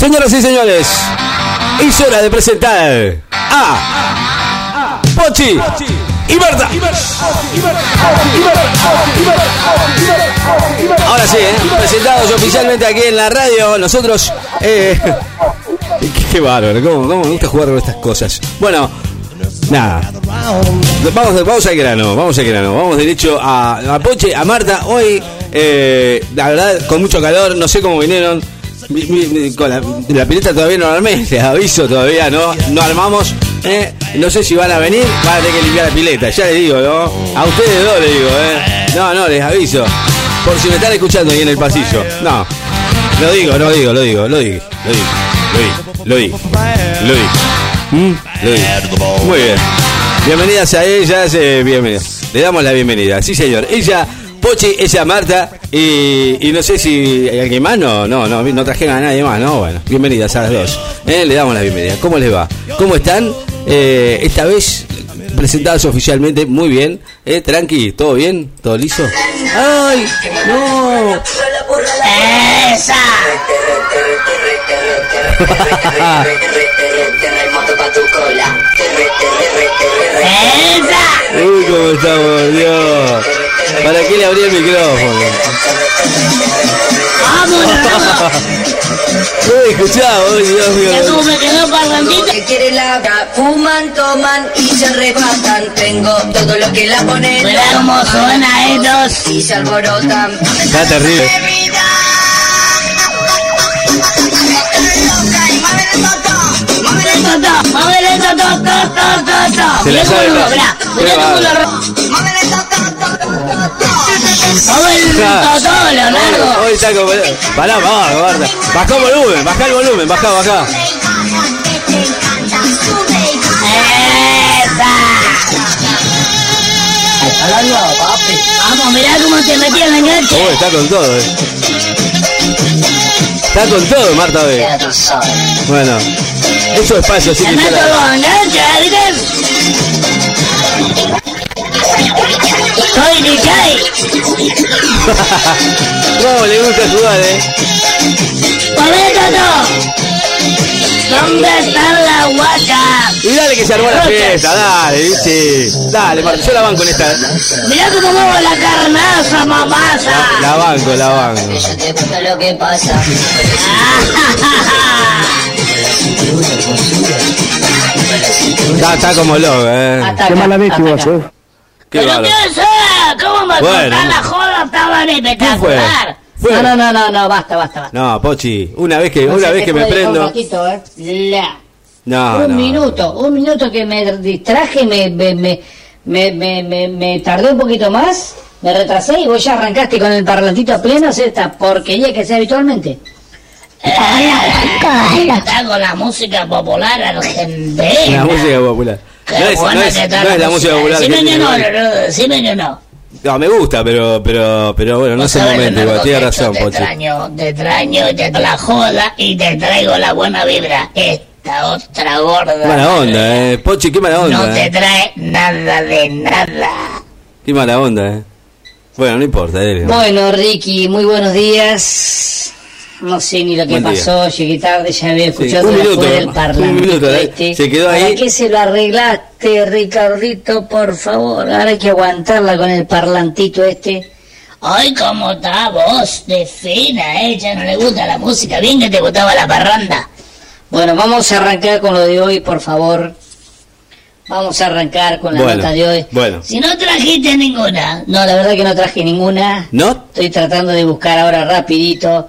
Señoras y señores, es hora de presentar a Pochi y Marta. Ahora sí, ¿eh? presentados oficialmente aquí en la radio. Nosotros. Eh, qué bárbaro, ¿cómo, ¿cómo me gusta jugar con estas cosas? Bueno, nada. Vamos, vamos al grano, vamos al grano. Vamos derecho a, a Poche, a Marta. Hoy, eh, la verdad, con mucho calor, no sé cómo vinieron. La, pileta todavía no la armé, les aviso, todavía no, no armamos. eh. No sé si van a venir, van a tener que limpiar la pileta, ya les digo, ¿no? A ustedes dos les digo, ¿eh? No, no, les aviso. Por si me están escuchando ahí en el pasillo. No, lo digo, lo digo, lo digo, lo digo, lo digo, lo digo, lo digo, ¿Mm? lo digo. Muy bien. Bienvenidas a ellas, eh, bienvenidas. Le damos la bienvenida, sí señor. Ella, Pochi, ella Marta, y, y no sé si hay alguien más, no, no, no, no trajeron a nadie más, no, bueno, bienvenidas a las dos. Eh, le damos la bienvenida. ¿Cómo les va? ¿Cómo están? Eh, esta vez presentadas oficialmente, muy bien. Eh, tranqui, ¿todo bien? ¿Todo liso? ¡Ay! ¡No! ¡Esa! ¡Esa! Uy, cómo estamos, Dios. ¿Para qué le abrí el micrófono? ¡Vámonos! Uy, escuchá, uy, Dios mío. Que tú me quedó. Que quiere la fuman, toman y se arrebatan. Tengo todo lo que la pone. Mira cómo suena estos. Y se alborotan. Está terrible. Se la sabe mirá cómo lo toto, Leonardo. Hoy está como. Pará, pará, guarda. Bajá el volumen, bajá el volumen, bajá, bajá. ¡Esa! Vamos, mirá cómo te metí en la enganche. Está con todo, eh. Está con todo, Marta, hoy. Bueno, eso es paso, así que meto ¿Cómo le gusta jugar, eh? ¡Muévele toto! ¿Dónde están las guachas? Y dale que se armó la fiesta, dale, ¿viste? Dale, Marta, yo la banco en esta. Mirá cómo muevo la carnaza, mamasa. La banco, la banco. Yo te cuento lo que pasa. Está, está como loco, eh. Qué mala leche vos, eh. Qué ¿Pero bárbaro. ¿Cómo me Bueno. cortan la joda? Estaban espectacular. Fue. No, no, no, no, no, basta, basta, basta. No, Pochi, una vez que, No una vez que me prendo. Un ratito, ¿eh? La. No, un no. minuto, un minuto que me distraje, me, me, me, me, me, me, me tardé un poquito más, me retrasé y vos ya arrancaste con el parlantito a pleno, hacer esta porquería que sea habitualmente. Está con la música popular La argentina. música popular. No es, no buena es- no es la música popular. Argentina, no, no, no, decime que no. No, me gusta, pero, pero, pero bueno, no es el momento, igual, tiene razón, Te Pochi. extraño, te extraño, te la joda y te traigo la buena vibra. Esta otra gorda. Mala onda, eh. Pochi, qué mala onda, No te eh. trae nada de nada. Qué mala onda, eh. Bueno, no importa, eh. Bueno, Ricky, muy buenos días. No sé ni lo que Buen día. pasó, llegué tarde, ya había escuchado un minuto, el un parlantito minuto, ¿eh? este. Se quedó ahí. ¿Para qué se lo arreglaste, Ricardito, por favor? Ahora hay que aguantarla con el parlantito este. Ay, cómo está voz de fina, eh. Ya no le gusta la música. Bien que te gustaba la parranda. Bueno, vamos a arrancar con lo de hoy, por favor. Vamos a arrancar con la Bueno, nota de hoy. bueno. Si no trajiste ninguna. No, la verdad que no traje ninguna. ¿No? Estoy tratando de buscar ahora rapidito.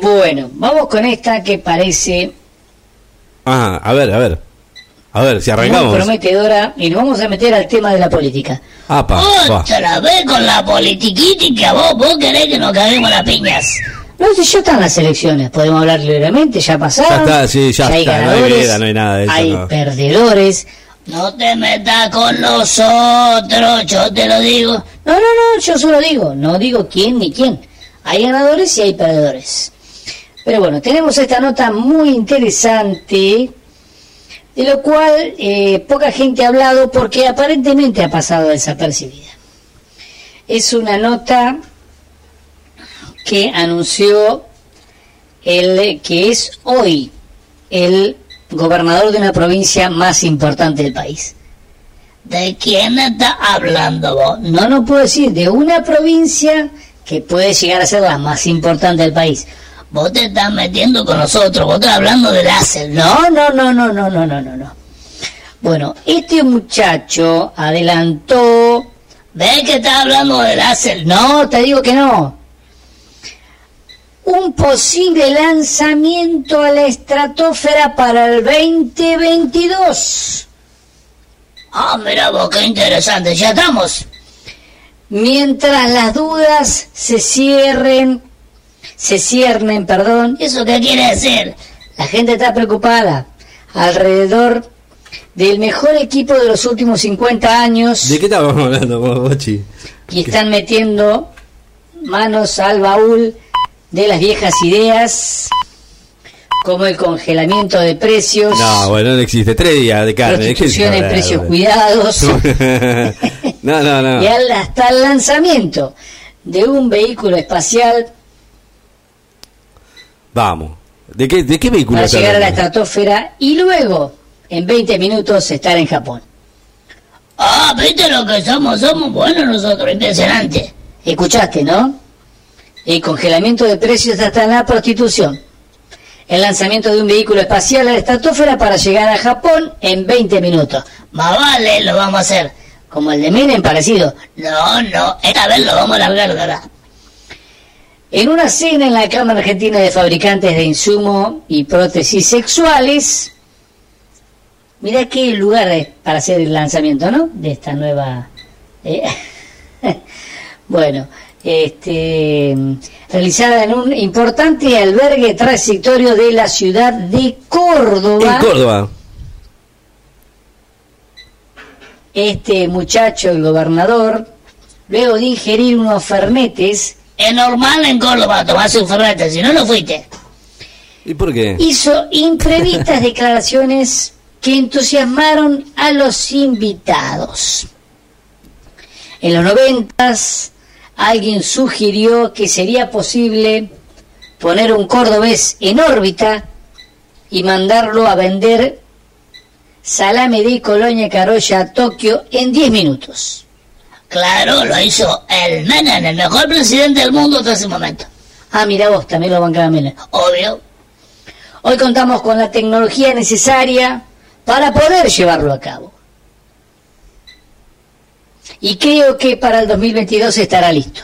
Bueno, vamos con esta que parece Ajá, a ver, a ver. A ver, si muy arrancamos. prometedora y nos vamos a meter al tema de la política. Apa, va. Otra vez con la politiquítica, vos, vos querés que nos caguemos las piñas. No sé, ya están las elecciones, podemos hablar libremente, ya pasaron. Ya está, sí, ya hay está, no hay ganadores, veda, no hay nada de eso, Hay no. perdedores. No te metas con nosotros, yo te lo digo. No, no, no, yo solo digo, no digo quién ni quién. Hay ganadores y hay perdedores. Pero bueno, tenemos esta nota muy interesante, de lo cual eh, poca gente ha hablado porque aparentemente ha pasado desapercibida. Es una nota que anunció el que es hoy el gobernador de una provincia más importante del país. ¿De quién está hablando vos? No, no puedo decir, de una provincia que puede llegar a ser la más importante del país. Vos te estás metiendo con nosotros, vos estás hablando de láser. No, no, no, no, no, no, no, no, no. Bueno, este muchacho adelantó... ¿Ves que está hablando de láser? No, te digo que no un posible lanzamiento a la estratosfera para el 2022. Ah, mira vos, qué interesante, ya estamos. Mientras las dudas se cierren, se ciernen, perdón. ¿Eso qué quiere decir? La gente está preocupada alrededor del mejor equipo de los últimos 50 años ¿De qué estábamos hablando, Bochi? y están metiendo manos al baúl de las viejas ideas, como el congelamiento de precios, No, bueno, no existe. Tres días de carne. ¿de qué prostitución en precios cuidados, no, no, no. y hasta el lanzamiento de un vehículo espacial Vamos. ¿De qué, de qué vehículo para llegar a la estratosfera y luego, en 20 minutos, estar en Japón. Ah, viste lo que somos, somos buenos nosotros, impresionante. Escuchaste, ¿no? El congelamiento de precios hasta la prostitución. El lanzamiento de un vehículo espacial a la estratosfera para llegar a Japón en 20 minutos. Más vale, lo vamos a hacer. Como el de Menem, parecido. No, no, esta vez lo vamos a largar, ¿verdad? En una cena en la Cámara Argentina de Fabricantes de Insumo y Prótesis Sexuales, mira qué lugar es para hacer el lanzamiento, ¿no? De esta nueva... eh, bueno, este, realizada en un importante albergue transitorio de la ciudad de Córdoba. En Córdoba. este muchacho, el gobernador, luego de ingerir unos fernetes, es normal en Córdoba tomarse un fernete, si no, no fuiste. ¿Y por qué? Hizo imprevistas declaraciones que entusiasmaron a los invitados. En los noventas, alguien sugirió que sería posible poner un cordobés en órbita y mandarlo a vender salame de Colonia Carolla a Tokio en 10 minutos. Claro, lo hizo el Menem, el mejor presidente del mundo hasta ese momento. Ah, mira vos, también lo bancaba Menem. Obvio. Hoy contamos con la tecnología necesaria para poder llevarlo a cabo. Y creo que para el 2022 estará listo.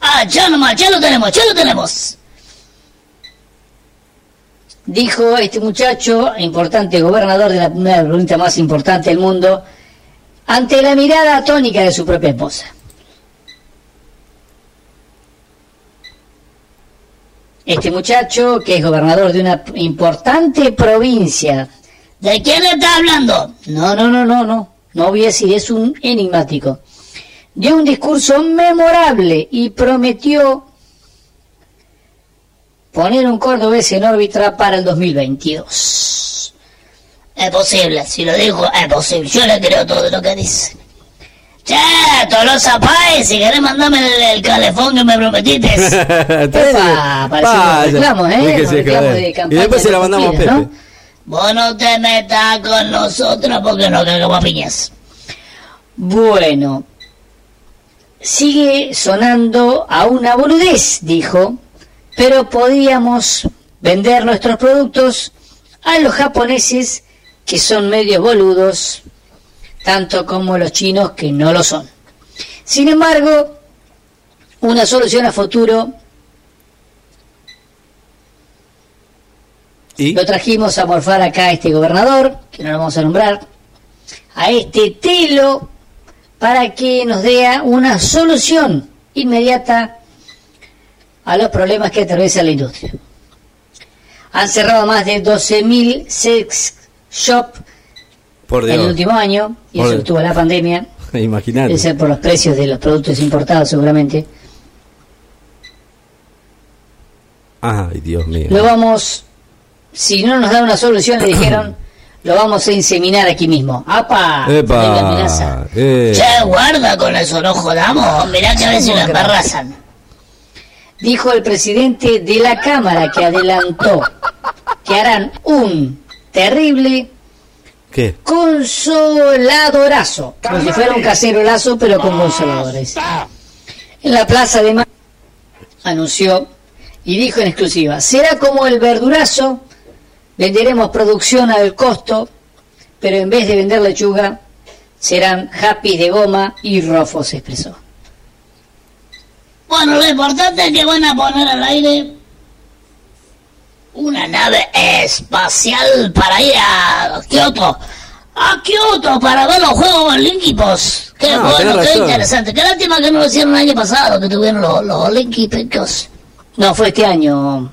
Ah, ya nomás, ya lo tenemos, ya lo tenemos. Dijo este muchacho, importante gobernador de la primera provincia más importante del mundo, ante la mirada atónica de su propia esposa. Este muchacho, que es gobernador de una importante provincia. ¿De quién está hablando? No, no, no, no, no. No voy a decir, es un enigmático. Dio un discurso memorable y prometió poner un cordobés en órbita para el 2022. Es posible, si lo dijo, es posible. Yo le creo todo lo que dice. Che, Tolosa Páez, si querés mandame el, el calefón que me prometiste. Epa, parece Vaya, un reclamo, ¿eh? Un reclamo joder. de Y después se la mandamos a Pepe. ¿no? Vos no te metas con nosotros porque nos cagamos a piñas. Bueno, sigue sonando a una boludez, dijo, pero podíamos vender nuestros productos a los japoneses que son medio boludos, tanto como los chinos que no lo son. Sin embargo, una solución a futuro ¿Y? Lo trajimos a morfar acá a este gobernador, que no lo vamos a nombrar, a este telo, para que nos dé una solución inmediata a los problemas que atraviesa la industria. Han cerrado más de 12.000 sex shop Por el último año, y Por eso estuvo la pandemia, Imagínate. ser por los precios de los productos importados seguramente. Ay, Dios mío. Lo vamos, si no nos da una solución, le dijeron, lo vamos a inseminar aquí mismo. ¡Apa! Epa, amenaza. eh. Che, guarda con eso, no jodamos. Mirá que a veces lo embarrazan. Dijo el presidente de la Cámara que adelantó que harán un terrible ¿Qué? consoladorazo. Como si fuera un cacerolazo, pero con consoladores. En la Plaza de Mayo anunció y dijo en exclusiva, será como el verdurazo, venderemos producción al costo, pero en vez de vender lechuga, serán happy de goma y rofos, expresó. Bueno, lo importante es que van a poner al aire una nave espacial para ir a Kioto. A Kioto para ver los Juegos Olímpicos. Qué Ah, bueno, qué razón. interesante. Qué lástima que no lo hicieron el año pasado, que tuvieron los, los Olímpicos. No, fue este año.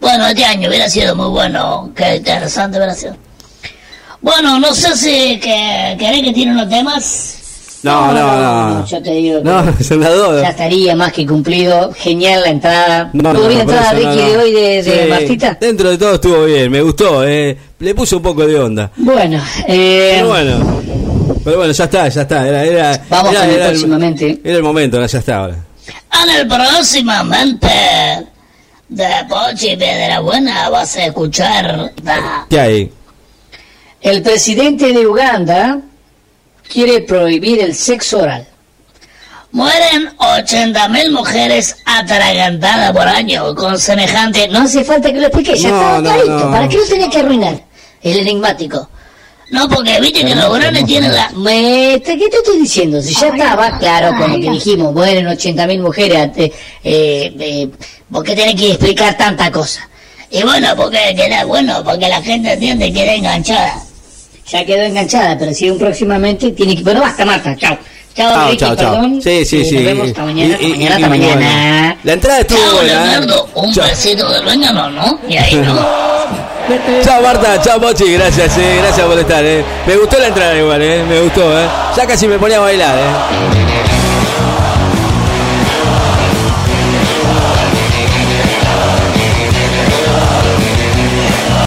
Bueno, este año hubiera sido muy bueno. Qué interesante hubiera sido. Bueno, no sé si que, querés que tiene unos temas. No, no, no. Yo te digo que No, senador. ya estaría más que cumplido. Genial la entrada. No, ¿Tuvo no, bien entrada Ricky no. de hoy de, de Sí, Martita? Dentro de todo estuvo bien, me gustó, eh. Le puso un poco de onda. Bueno, eh, Pero bueno. Pero bueno, ya está, ya está. Era, era, Vamos era, con el era próximamente. Era el momento, ya está ahora. En el próximamente de Pochi Piedra Buena vas a escuchar la ¿Qué hay? el presidente de Uganda quiere prohibir el sexo oral. Mueren 80.000 mujeres atragantadas por año con semejante... No hace falta que lo explique, ya No, estaba no, clarito. no. ¿Para qué lo tenía que arruinar? El enigmático. No, porque viste que los varones tienen la... Me, ¿Qué te estoy diciendo? Si ya estaba claro con lo que dijimos, mueren 80.000 mujeres, eh, eh, ¿por qué tenés que explicar tanta cosa? Y bueno, porque queda bueno, porque la gente entiende que queda enganchada. Ya quedó enganchada, pero si un próximamente tiene que... Bueno, basta, Marta, chao. Chao, Chao, Ricky, chao, perdón. Sí, sí, sí. Nos vemos hasta mañana, Y- hasta y- mañana, y- hasta mañana. bueno. La entrada estuvo Chao, buena. ¿eh? Leonardo, un Chao. besito del baño, ¿no? Y ahí no. Chao Marta, chao Mochi, gracias, eh, gracias por estar, eh. Me gustó la entrada igual, eh, me gustó, eh. Ya casi me ponía a bailar, eh.